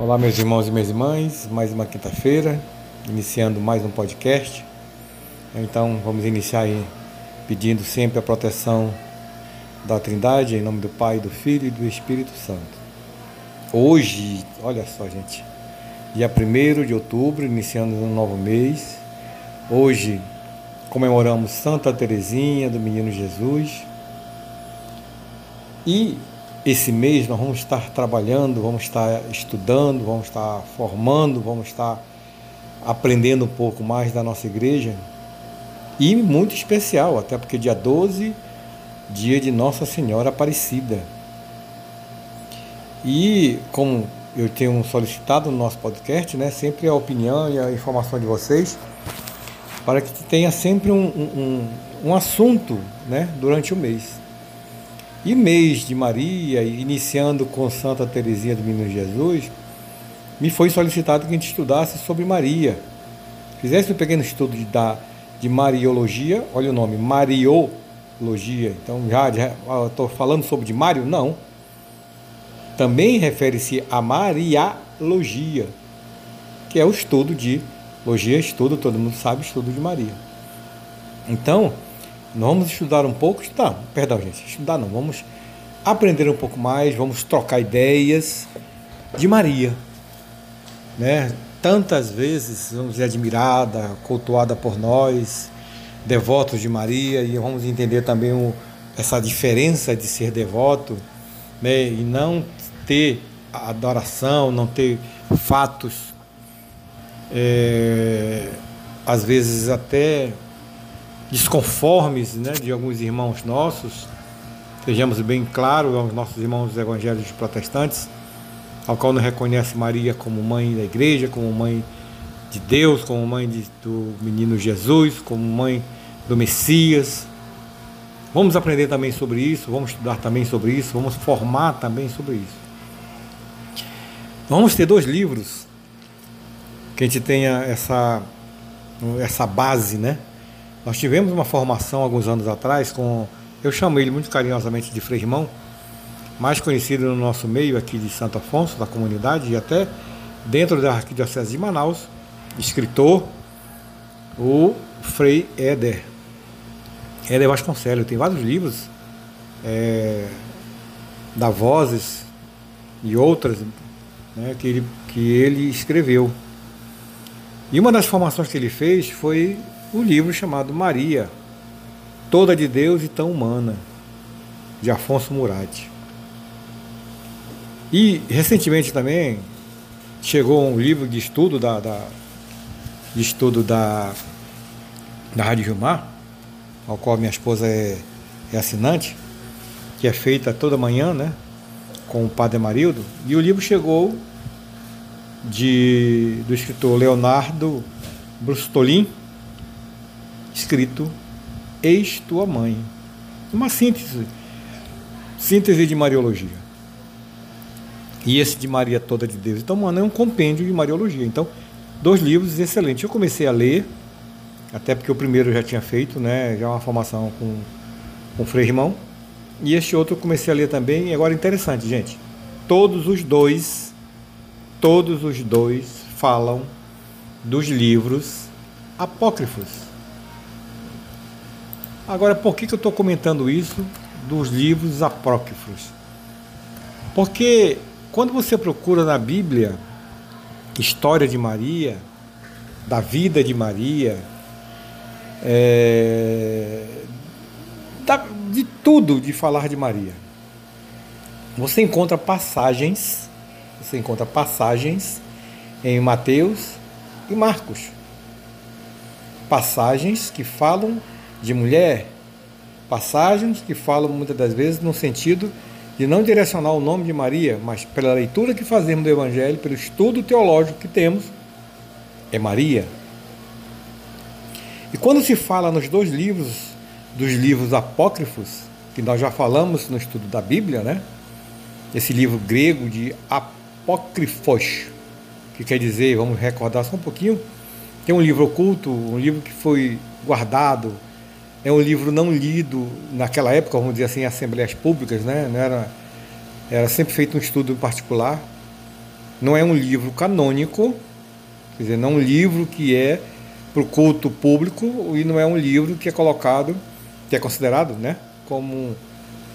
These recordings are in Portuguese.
Olá, meus irmãos e minhas irmãs, mais uma quinta-feira, iniciando mais um podcast. Então, vamos iniciar aí pedindo sempre a proteção da Trindade, em nome do Pai, do Filho e do Espírito Santo. Hoje, olha só, gente, dia 1 de outubro, iniciando um novo mês. Hoje comemoramos Santa Teresinha do Menino Jesus. E esse mês nós vamos estar trabalhando, vamos estar estudando, vamos estar formando, vamos estar aprendendo um pouco mais da nossa igreja. E muito especial, até porque dia 12, dia de Nossa Senhora Aparecida. E como eu tenho solicitado no nosso podcast, né, sempre a opinião e a informação de vocês, para que tenha sempre um, um, um assunto né, durante o mês. E mês de Maria, iniciando com Santa Teresinha do Menino Jesus, me foi solicitado que a gente estudasse sobre Maria. Fizesse um pequeno estudo de, da, de Mariologia, olha o nome, Mariologia. Então já estou falando sobre de Mário? Não. Também refere-se a Marialogia, que é o estudo de logia, estudo, todo mundo sabe, estudo de Maria. Então, nós vamos estudar um pouco, tá, perdão, gente, estudar não, vamos aprender um pouco mais, vamos trocar ideias de Maria, né? Tantas vezes vamos dizer admirada, cultuada por nós, devotos de Maria, e vamos entender também o, essa diferença de ser devoto, né? E não ter adoração, não ter fatos, é, às vezes até desconformes né, de alguns irmãos nossos, sejamos bem claros aos nossos irmãos evangélicos protestantes, ao qual não reconhece Maria como mãe da igreja, como mãe de Deus, como mãe de, do menino Jesus, como mãe do Messias. Vamos aprender também sobre isso, vamos estudar também sobre isso, vamos formar também sobre isso. Vamos ter dois livros que a gente tenha essa, essa base, né? Nós tivemos uma formação alguns anos atrás com, eu chamo ele muito carinhosamente de Frei Irmão, mais conhecido no nosso meio aqui de Santo Afonso, da comunidade, e até dentro da Arquidiocese de Manaus, escritor, o Frei Éder. Éder Vasconcelos, tem vários livros é, da Vozes e outras né, que, ele, que ele escreveu. E uma das formações que ele fez foi o livro chamado Maria, toda de Deus e tão humana, de Afonso Murat. E recentemente também chegou um livro de estudo da, da de estudo da, da Rádio Gilmar, ao qual minha esposa é, é assinante, que é feita toda manhã, né, com o Padre Marildo, e o livro chegou de, do escritor Leonardo Brustolin, escrito Eis tua mãe. Uma síntese, síntese de Mariologia. E esse de Maria Toda de Deus. Então, mano, é um compêndio de Mariologia. Então, dois livros excelentes. Eu comecei a ler, até porque o primeiro eu já tinha feito, né? Já uma formação com, com o Frei Irmão. E este outro eu comecei a ler também. E agora interessante, gente. Todos os dois, todos os dois falam dos livros apócrifos. Agora, por que, que eu estou comentando isso dos livros apócrifos? Porque quando você procura na Bíblia história de Maria, da vida de Maria, é, da, de tudo de falar de Maria, você encontra passagens, você encontra passagens em Mateus e Marcos. Passagens que falam de mulher, passagens que falam muitas das vezes no sentido de não direcionar o nome de Maria, mas pela leitura que fazemos do Evangelho, pelo estudo teológico que temos, é Maria. E quando se fala nos dois livros, dos livros apócrifos, que nós já falamos no estudo da Bíblia, né? Esse livro grego de apócrifos, que quer dizer, vamos recordar só um pouquinho, tem um livro oculto, um livro que foi guardado, é um livro não lido naquela época, vamos dizer assim, em assembleias públicas, né? Não era, era sempre feito um estudo particular. não é um livro canônico, quer dizer, não é um livro que é para o culto público e não é um livro que é colocado, que é considerado, né, como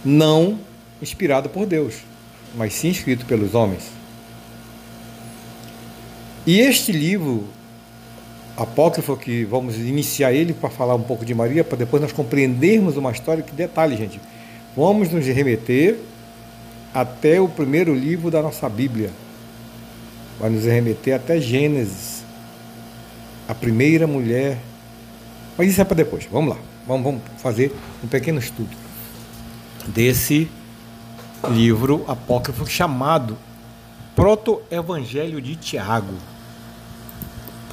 não inspirado por Deus, mas sim escrito pelos homens. E este livro apócrifo que vamos iniciar ele para falar um pouco de Maria, para depois nós compreendermos uma história que detalhe, gente. Vamos nos remeter até o primeiro livro da nossa Bíblia. Vai nos remeter até Gênesis. A primeira mulher. Mas isso é para depois. Vamos lá. Vamos, vamos fazer um pequeno estudo desse livro apócrifo chamado Proto-Evangelho de Tiago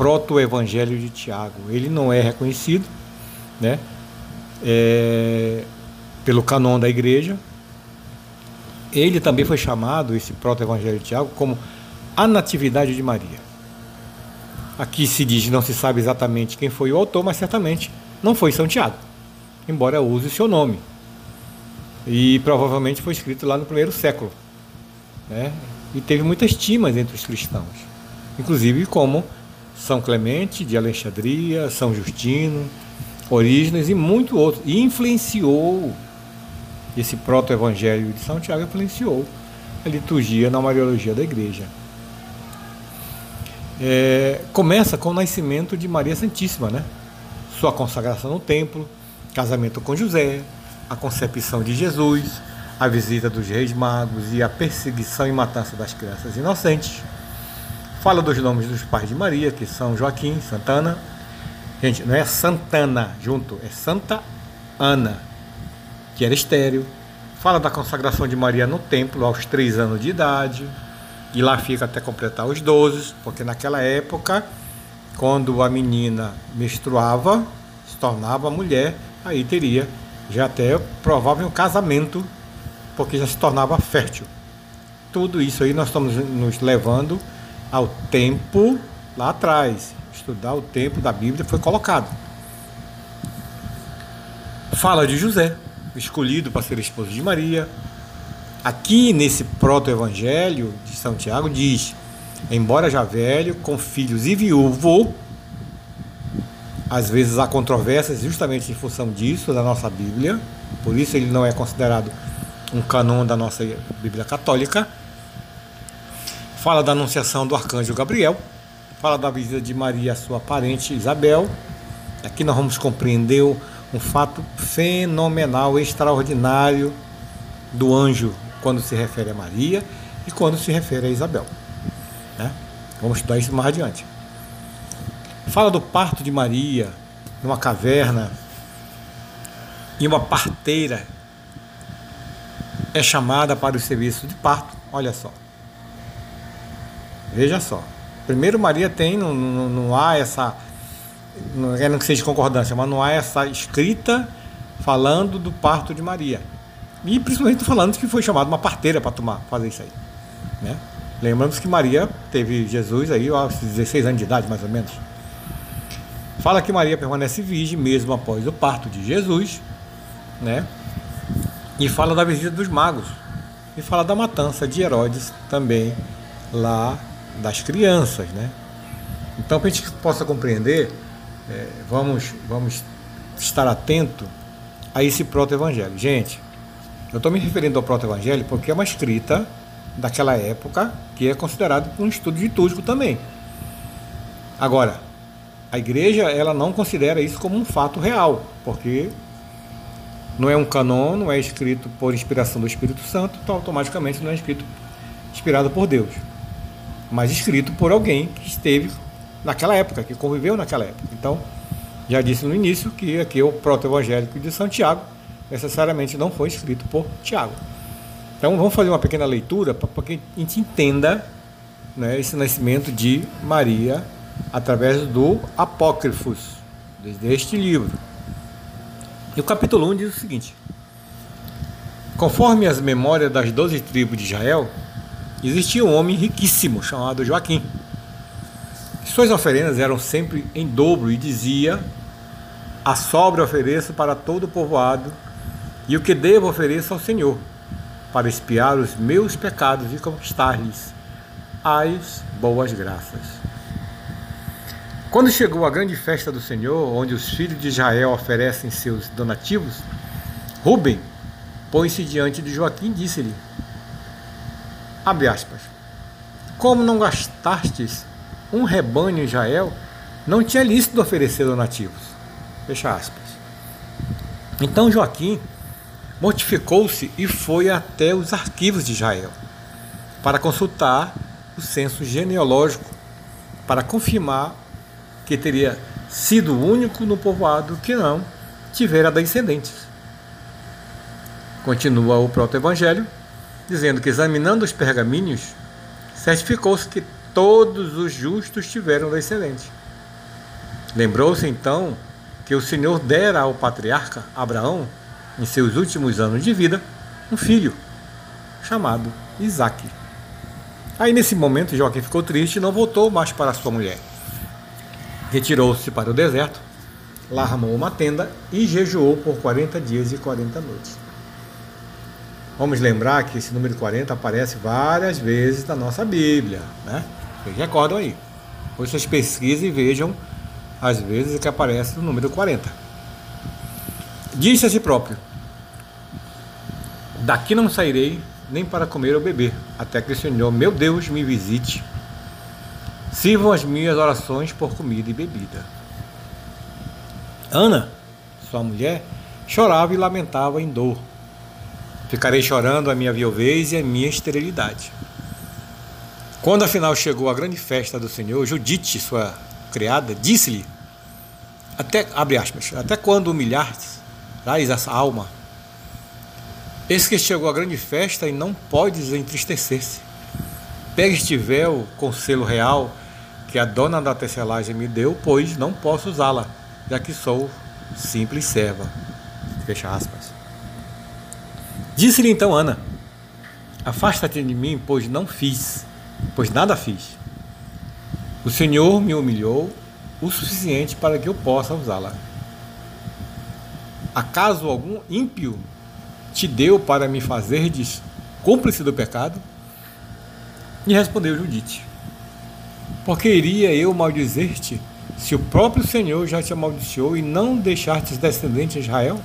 proto-evangelho de Tiago. Ele não é reconhecido né, é, pelo canon da igreja. Ele também foi chamado, esse proto-evangelho de Tiago, como a Natividade de Maria. Aqui se diz, não se sabe exatamente quem foi o autor, mas certamente não foi São Tiago, embora use o seu nome. E provavelmente foi escrito lá no primeiro século. Né? E teve muitas estimas entre os cristãos, inclusive como são Clemente de Alexandria, São Justino, Orígenes e muito outros. E influenciou esse proto-evangelho de São Tiago, influenciou a liturgia na Mariologia da Igreja. É, começa com o nascimento de Maria Santíssima, né? Sua consagração no templo, casamento com José, a concepção de Jesus, a visita dos reis magos e a perseguição e matança das crianças inocentes. Fala dos nomes dos pais de Maria, que são Joaquim, Santana. Gente, não é Santana junto, é Santa Ana, que era estéreo. Fala da consagração de Maria no templo aos três anos de idade. E lá fica até completar os 12, porque naquela época, quando a menina menstruava, se tornava mulher, aí teria já até provável um casamento, porque já se tornava fértil. Tudo isso aí nós estamos nos levando ao tempo lá atrás. Estudar o tempo da Bíblia foi colocado. Fala de José, escolhido para ser esposo de Maria. Aqui nesse proto-evangelho de São Tiago diz: embora já velho, com filhos e viúvo, às vezes há controvérsias justamente em função disso da nossa Bíblia, por isso ele não é considerado um canon da nossa Bíblia católica fala da anunciação do arcanjo Gabriel, fala da visita de Maria sua parente Isabel. Aqui nós vamos compreender um fato fenomenal, extraordinário do anjo quando se refere a Maria e quando se refere a Isabel. Né? Vamos estudar isso mais adiante. Fala do parto de Maria numa caverna e uma parteira é chamada para o serviço de parto. Olha só. Veja só. Primeiro, Maria tem, não, não, não há essa. Não quero que seja concordância, mas não há essa escrita falando do parto de Maria. E principalmente falando que foi chamada uma parteira para tomar, fazer isso aí. Né? Lembramos que Maria teve Jesus aí aos 16 anos de idade, mais ou menos. Fala que Maria permanece virgem mesmo após o parto de Jesus, né? E fala da visita dos magos. E fala da matança de Herodes também lá das crianças, né? Então, para a gente possa compreender, é, vamos, vamos estar atento a esse proto-evangelho. Gente, eu estou me referindo ao proto-evangelho porque é uma escrita daquela época que é considerado um estudo litúrgico também. Agora, a igreja ela não considera isso como um fato real, porque não é um canon, não é escrito por inspiração do Espírito Santo, então automaticamente não é escrito inspirado por Deus mas escrito por alguém que esteve naquela época, que conviveu naquela época. Então, já disse no início que aqui o proto-evangélico de Santiago necessariamente não foi escrito por Tiago. Então, vamos fazer uma pequena leitura para que a gente entenda né, esse nascimento de Maria através do Apócrifos, deste livro. E o capítulo 1 diz o seguinte: Conforme as memórias das doze tribos de Israel, existia um homem riquíssimo chamado Joaquim. Suas oferendas eram sempre em dobro e dizia: A sobra ofereço para todo o povoado, e o que devo ofereço ao Senhor, para espiar os meus pecados e conquistar-lhes as boas graças. Quando chegou a grande festa do Senhor, onde os filhos de Israel oferecem seus donativos, Rubem põe-se diante de Joaquim e disse-lhe: Abre aspas. Como não gastastes um rebanho em Israel, não tinha lícito oferecer donativos. Fecha aspas. Então Joaquim mortificou-se e foi até os arquivos de Israel para consultar o censo genealógico para confirmar que teria sido o único no povoado que não tivera descendentes. Continua o proto-evangelho, dizendo que examinando os pergaminhos, certificou-se que todos os justos tiveram descendentes. Lembrou-se então que o Senhor dera ao patriarca Abraão, em seus últimos anos de vida, um filho chamado Isaque. Aí nesse momento Joaquim ficou triste e não voltou mais para sua mulher. Retirou-se para o deserto, lá armou uma tenda e jejuou por 40 dias e 40 noites. Vamos lembrar que esse número 40 aparece várias vezes na nossa Bíblia, né? Vocês recordam aí. Depois vocês pesquisem e vejam as vezes que aparece o número 40. Disse a si próprio: Daqui não sairei nem para comer ou beber, até que o Senhor, meu Deus, me visite. Sirvam as minhas orações por comida e bebida. Ana, sua mulher, chorava e lamentava em dor. Ficarei chorando a minha viuvez e a minha esterilidade. Quando afinal chegou a grande festa do Senhor, Judite, sua criada, disse-lhe: até, abre aspas, até quando humilhaste, traz essa alma Eis que chegou a grande festa e não podes entristecer-se. Pega este véu com selo real que a dona da tecelagem me deu, pois não posso usá-la, já que sou simples serva. Fecha aspas. Disse-lhe então Ana: Afasta-te de mim, pois não fiz, pois nada fiz. O Senhor me humilhou o suficiente para que eu possa usá-la. Acaso algum ímpio te deu para me fazerdes cúmplice do pecado? E respondeu Judite: Porque iria eu maldizer-te se o próprio Senhor já te amaldiçoou e não deixastes descendente de Israel?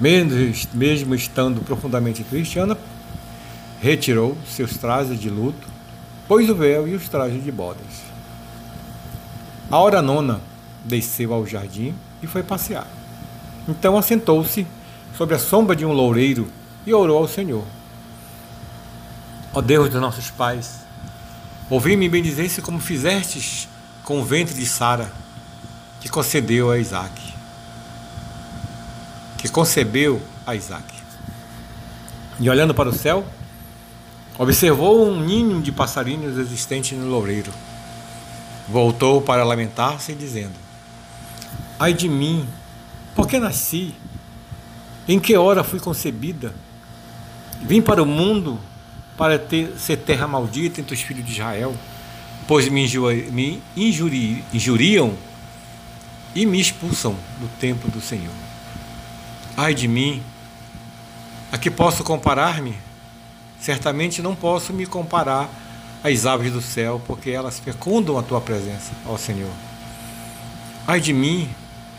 Mesmo, mesmo estando profundamente triste, Ana retirou seus trajes de luto, pôs o véu e os trajes de bodas. A hora nona desceu ao jardim e foi passear. Então assentou-se sobre a sombra de um loureiro e orou ao Senhor. Ó Deus dos nossos pais, ouvi-me bendizer-se como fizestes com o ventre de Sara, que concedeu a Isaac. Que concebeu a Isaac. E olhando para o céu, observou um ninho de passarinhos existente no loureiro. Voltou para lamentar-se, dizendo: Ai de mim, por que nasci? Em que hora fui concebida? Vim para o mundo para ter, ser terra maldita entre os filhos de Israel, pois me, me injuri, injuriam e me expulsam do templo do Senhor. Ai de mim, a que posso comparar-me? Certamente não posso me comparar às aves do céu, porque elas fecundam a tua presença, ó Senhor. Ai de mim,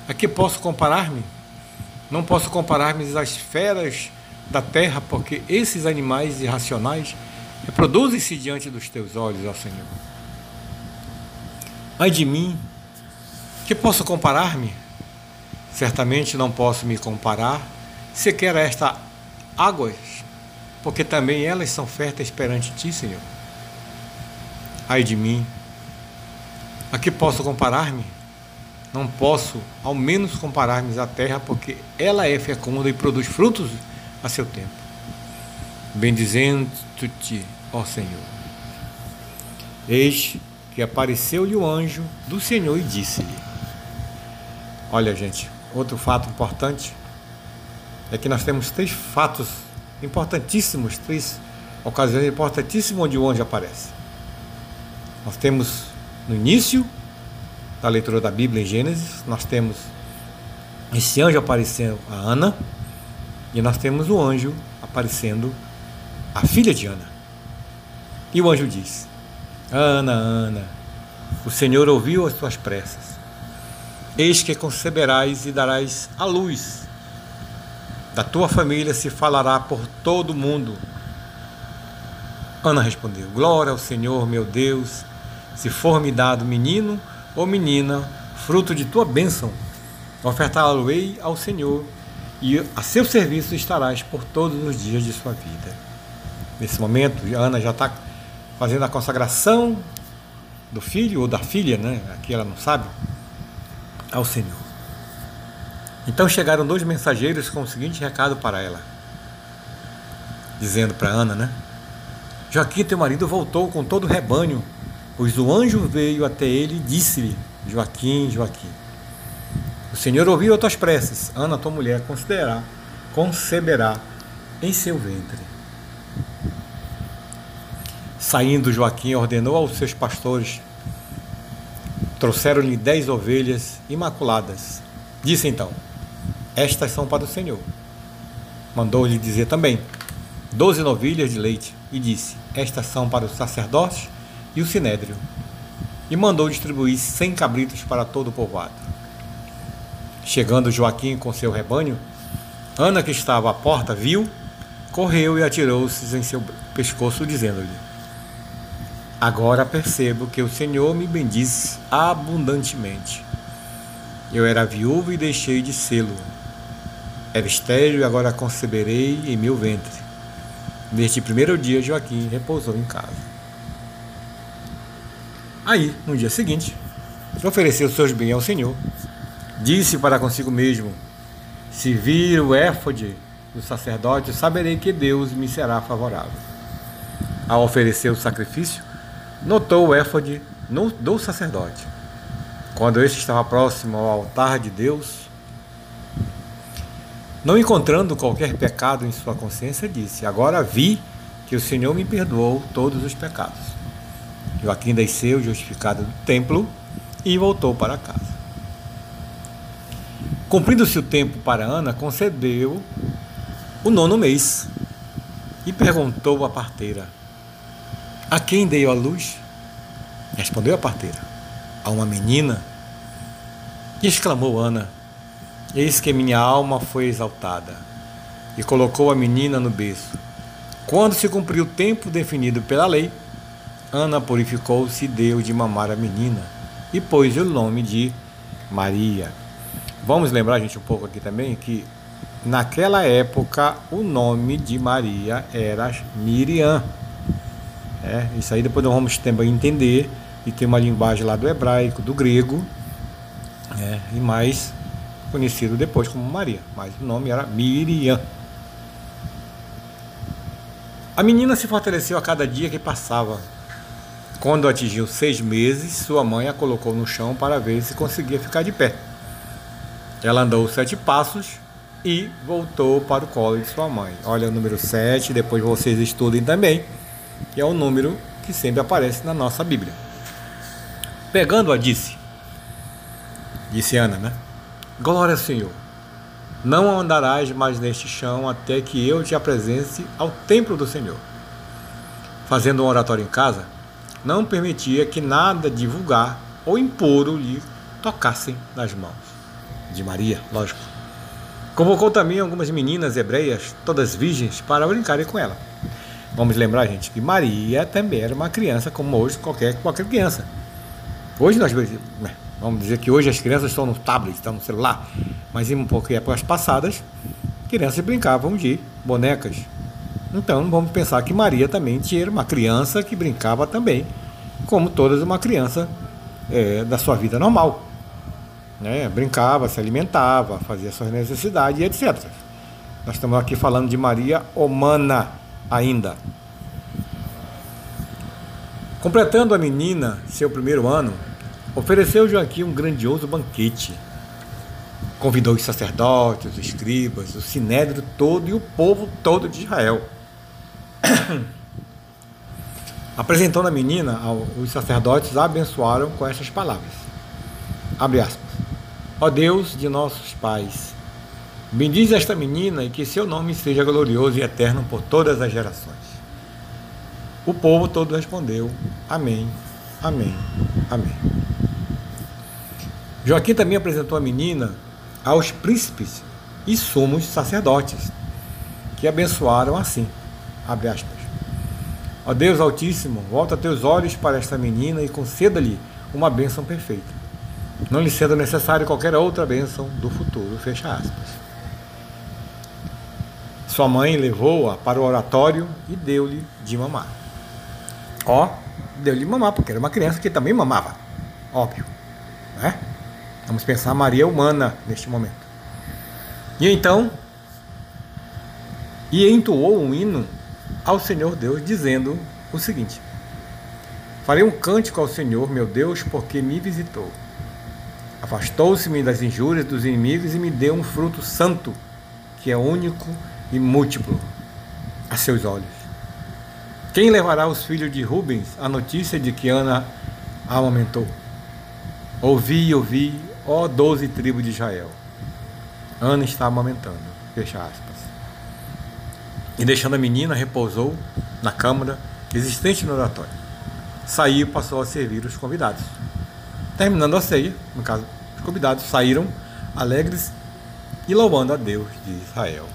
a que posso comparar-me? Não posso comparar-me às feras da terra, porque esses animais irracionais reproduzem-se diante dos teus olhos, ó Senhor. Ai de mim, que posso comparar-me? Certamente não posso me comparar sequer a esta águas, porque também elas são férteis perante ti, Senhor. Ai de mim, a que posso comparar-me? Não posso, ao menos, comparar-me à terra, porque ela é fecunda e produz frutos a seu tempo. Bendizendo-te, ó Senhor. Eis que apareceu-lhe o anjo do Senhor e disse-lhe: Olha, gente, outro fato importante é que nós temos três fatos importantíssimos, três ocasiões importantíssimas onde o anjo aparece. Nós temos no início da leitura da Bíblia em Gênesis, nós temos esse anjo aparecendo a Ana e nós temos o anjo aparecendo a filha de Ana. E o anjo disse: Ana, Ana, o Senhor ouviu as tuas preces. Eis que conceberás e darás a luz. Da tua família se falará por todo o mundo. Ana respondeu: Glória ao Senhor, meu Deus, se for me dado menino ou menina, fruto de tua bênção, ofertá-lo-ei ao Senhor e a seu serviço estarás por todos os dias de sua vida. Nesse momento, Ana já está fazendo a consagração do filho ou da filha, né? Aqui ela não sabe, ao Senhor. Então chegaram dois mensageiros com o seguinte recado para ela, dizendo para Ana, né? Joaquim, teu marido, voltou com todo o rebanho, pois o anjo veio até ele e disse-lhe: Joaquim, Joaquim, o Senhor ouviu as tuas preces. Ana, tua mulher, considerará, conceberá em seu ventre. Saindo, Joaquim ordenou aos seus pastores: trouxeram-lhe dez ovelhas imaculadas. Disse então: Estas são para o Senhor. Mandou-lhe dizer também: doze novilhas de leite. E disse: Estas são para os sacerdotes e o sinédrio. E mandou distribuir cem cabritos para todo o povoado. Chegando Joaquim com seu rebanho, Ana, que estava à porta, viu, correu e atirou-se em seu pescoço, dizendo-lhe: Agora percebo que o Senhor me bendiz abundantemente. Eu era viúvo e deixei de sê-lo. Era estéril e agora conceberei em meu ventre. Neste primeiro dia, Joaquim repousou em casa. Aí, no dia seguinte, ofereceu seus bens ao Senhor. Disse para consigo mesmo: Se vir o éfode do sacerdote, saberei que Deus me será favorável. Ao oferecer o sacrifício, notou o éfode do sacerdote. Quando este estava próximo ao altar de Deus, não encontrando qualquer pecado em sua consciência, disse: Agora vi que o Senhor me perdoou todos os pecados. Joaquim desceu, justificado do templo, e voltou para casa. Cumprindo-se o tempo para Ana, concedeu o nono mês e perguntou à parteira: a quem dei a luz? Respondeu a parteira: A uma menina. E exclamou Ana: Eis que minha alma foi exaltada. E colocou a menina no berço. Quando se cumpriu o tempo definido pela lei, Ana purificou-se e deu de mamar a menina, e pôs o nome de Maria. Vamos lembrar, gente, um pouco aqui também que naquela época o nome de Maria era Miriam. É, isso aí depois nós vamos também entender e tem uma linguagem lá do hebraico, do grego, é, e mais conhecido depois como Maria, mas o nome era Miriam. A menina se fortaleceu a cada dia que passava. Quando atingiu seis meses, sua mãe a colocou no chão para ver se conseguia ficar de pé. Ela andou sete passos e voltou para o colo de sua mãe. Olha o número sete, depois vocês estudem também que é o número que sempre aparece na nossa Bíblia. Pegando-a, disse, disse Ana, né? Glória ao Senhor. Não andarás mais neste chão até que eu te apresente ao templo do Senhor. Fazendo um oratório em casa, não permitia que nada divulgar ou impuro lhe tocassem nas mãos. De Maria, lógico. Convocou também algumas meninas hebreias, todas virgens, para brincarem com ela. Vamos lembrar, gente, que Maria também era uma criança, como hoje qualquer, qualquer criança. Hoje nós né, vamos dizer que hoje as crianças estão no tablet, estão no celular, mas em pouco épocas passadas, crianças brincavam de bonecas. Então vamos pensar que Maria também tinha uma criança que brincava também, como todas uma criança é, da sua vida normal. Né? Brincava, se alimentava, fazia suas necessidades e etc. Nós estamos aqui falando de Maria humana ainda. Completando a menina seu primeiro ano, ofereceu Joaquim um grandioso banquete. Convidou os sacerdotes, os escribas, o sinédrio todo e o povo todo de Israel. Apresentando a menina, os sacerdotes a abençoaram com estas palavras. Abre aspas. Ó Deus de nossos pais, Bendize esta menina e que seu nome seja glorioso e eterno por todas as gerações. O povo todo respondeu: Amém, Amém, Amém. Joaquim também apresentou a menina aos príncipes e sumos sacerdotes, que abençoaram assim. Abre aspas. Ó Deus Altíssimo, volta teus olhos para esta menina e conceda-lhe uma bênção perfeita, não lhe sendo necessário qualquer outra bênção do futuro. Fecha aspas. Sua mãe levou-a para o oratório e deu-lhe de mamar. Ó, deu-lhe mamar, porque era uma criança que também mamava. Óbvio. Né? Vamos pensar Maria humana neste momento. E então, e entoou um hino ao Senhor Deus, dizendo o seguinte: Farei um cântico ao Senhor, meu Deus, porque me visitou. Afastou-se-me das injúrias dos inimigos e me deu um fruto santo, que é único e múltiplo a seus olhos. Quem levará aos filhos de Rubens a notícia de que Ana amamentou? Ouvi, ouvi, ó doze tribos de Israel. Ana está amamentando. Fecha aspas. E deixando a menina, repousou na câmara existente no oratório. Saiu e passou a servir os convidados. Terminando a ceia, no caso, os convidados saíram alegres e louvando a Deus de Israel.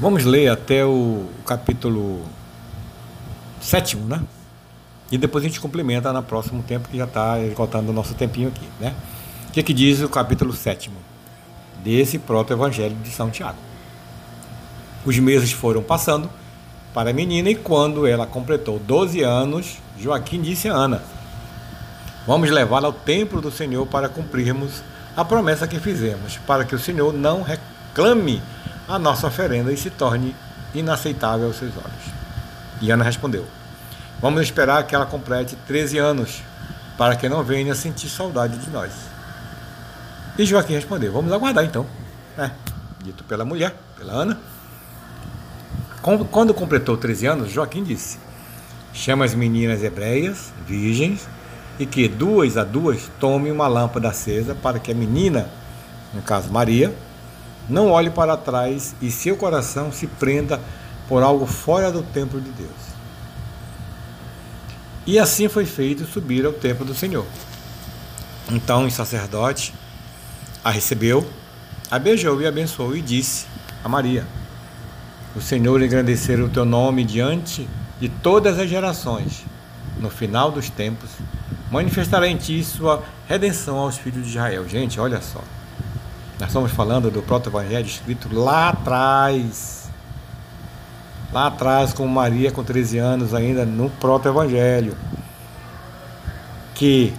Vamos ler até o capítulo sétimo, né? E depois a gente complementa no próximo tempo, que já está esgotando o nosso tempinho aqui, né? O que, que diz o capítulo sétimo desse proto-evangelho de São Tiago? Os meses foram passando para a menina e quando ela completou 12 anos, Joaquim disse a Ana: Vamos levá-la ao templo do Senhor para cumprirmos a promessa que fizemos, para que o Senhor não reclame a nossa oferenda e se torne inaceitável aos seus olhos. E Ana respondeu: Vamos esperar que ela complete 13 anos, para que não venha sentir saudade de nós. E Joaquim respondeu: Vamos aguardar então. É, dito pela mulher, pela Ana. Quando completou 13 anos, Joaquim disse: Chama as meninas hebreias, virgens, e que duas a duas tomem uma lâmpada acesa para que a menina, no caso Maria, não olhe para trás e seu coração se prenda por algo fora do templo de Deus. E assim foi feito subir ao templo do Senhor. Então o sacerdote a recebeu, a beijou e abençoou e disse a Maria: O Senhor engrandecer o teu nome diante de todas as gerações. No final dos tempos, manifestará em ti sua redenção aos filhos de Israel. Gente, olha só. Nós estamos falando do proto-evangelho escrito lá atrás. Lá atrás, com Maria com 13 anos, ainda no proto-evangelho. Que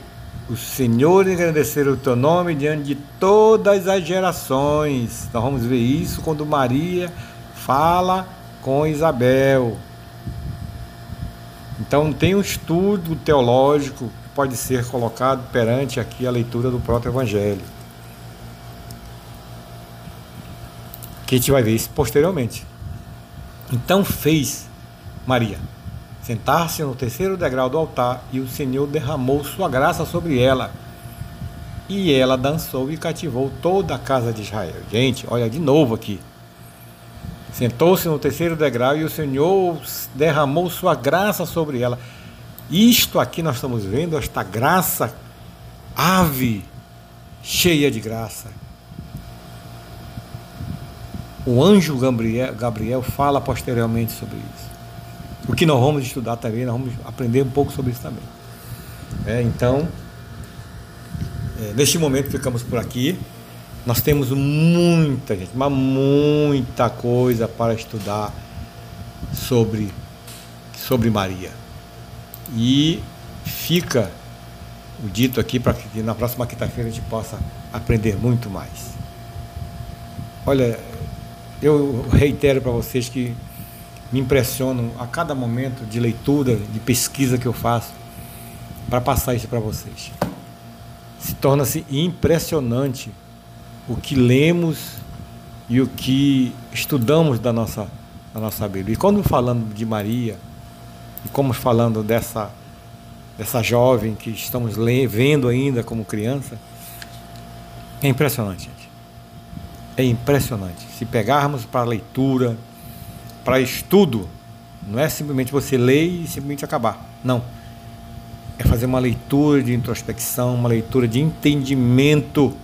o Senhor engrandecer o teu nome diante de todas as gerações. Nós vamos ver isso quando Maria fala com Isabel. Então tem um estudo teológico que pode ser colocado perante aqui a leitura do proto-evangelho. Que a gente vai ver isso posteriormente. Então fez Maria sentar-se no terceiro degrau do altar e o Senhor derramou sua graça sobre ela. E ela dançou e cativou toda a casa de Israel. Gente, olha de novo aqui. Sentou-se no terceiro degrau e o Senhor derramou sua graça sobre ela. Isto aqui nós estamos vendo, esta graça, ave cheia de graça, o anjo Gabriel, Gabriel fala posteriormente sobre isso. O que nós vamos estudar também, nós vamos aprender um pouco sobre isso também. É, então, é, neste momento ficamos por aqui. Nós temos muita gente, mas muita coisa para estudar sobre, sobre Maria. E fica o dito aqui para que na próxima quinta-feira a gente possa aprender muito mais. Olha, eu reitero para vocês que me impressionam a cada momento de leitura, de pesquisa que eu faço, para passar isso para vocês. Se torna-se impressionante o que lemos e o que estudamos da nossa, da nossa Bíblia. E quando falando de Maria, e como falando dessa, dessa jovem que estamos vendo ainda como criança, é impressionante. É impressionante. Se pegarmos para leitura, para estudo, não é simplesmente você ler e simplesmente acabar. Não. É fazer uma leitura de introspecção, uma leitura de entendimento.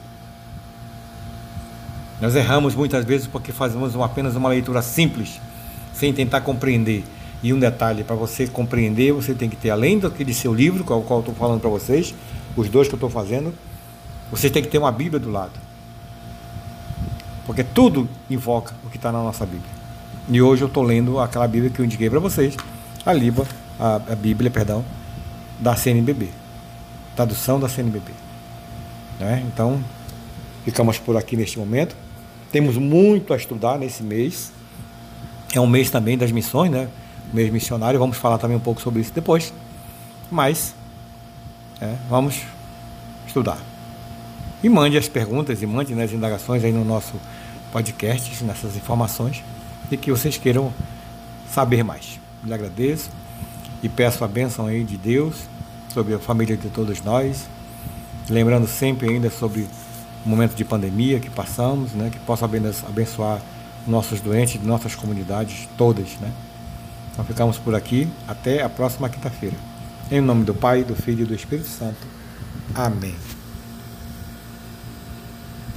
Nós erramos muitas vezes porque fazemos apenas uma leitura simples, sem tentar compreender. E um detalhe, para você compreender, você tem que ter, além daquele seu livro, com o qual eu estou falando para vocês, os dois que eu estou fazendo, você tem que ter uma Bíblia do lado. Porque tudo invoca o que está na nossa Bíblia. E hoje eu estou lendo aquela Bíblia que eu indiquei para vocês, a, Liba, a, a Bíblia, perdão, da CNBB. Tradução da CNBB. Né? Então, ficamos por aqui neste momento. Temos muito a estudar nesse mês. É um mês também das missões, né? Mês missionário. Vamos falar também um pouco sobre isso depois. Mas, é, vamos estudar. E mande as perguntas e mande né, as indagações aí no nosso podcast, nessas informações, e que vocês queiram saber mais. Lhe agradeço e peço a bênção aí de Deus sobre a família de todos nós, lembrando sempre ainda sobre o momento de pandemia que passamos, né, que possa abençoar nossos doentes, nossas comunidades todas, né? Então ficamos por aqui, até a próxima quinta-feira. Em nome do Pai, do Filho e do Espírito Santo. Amém.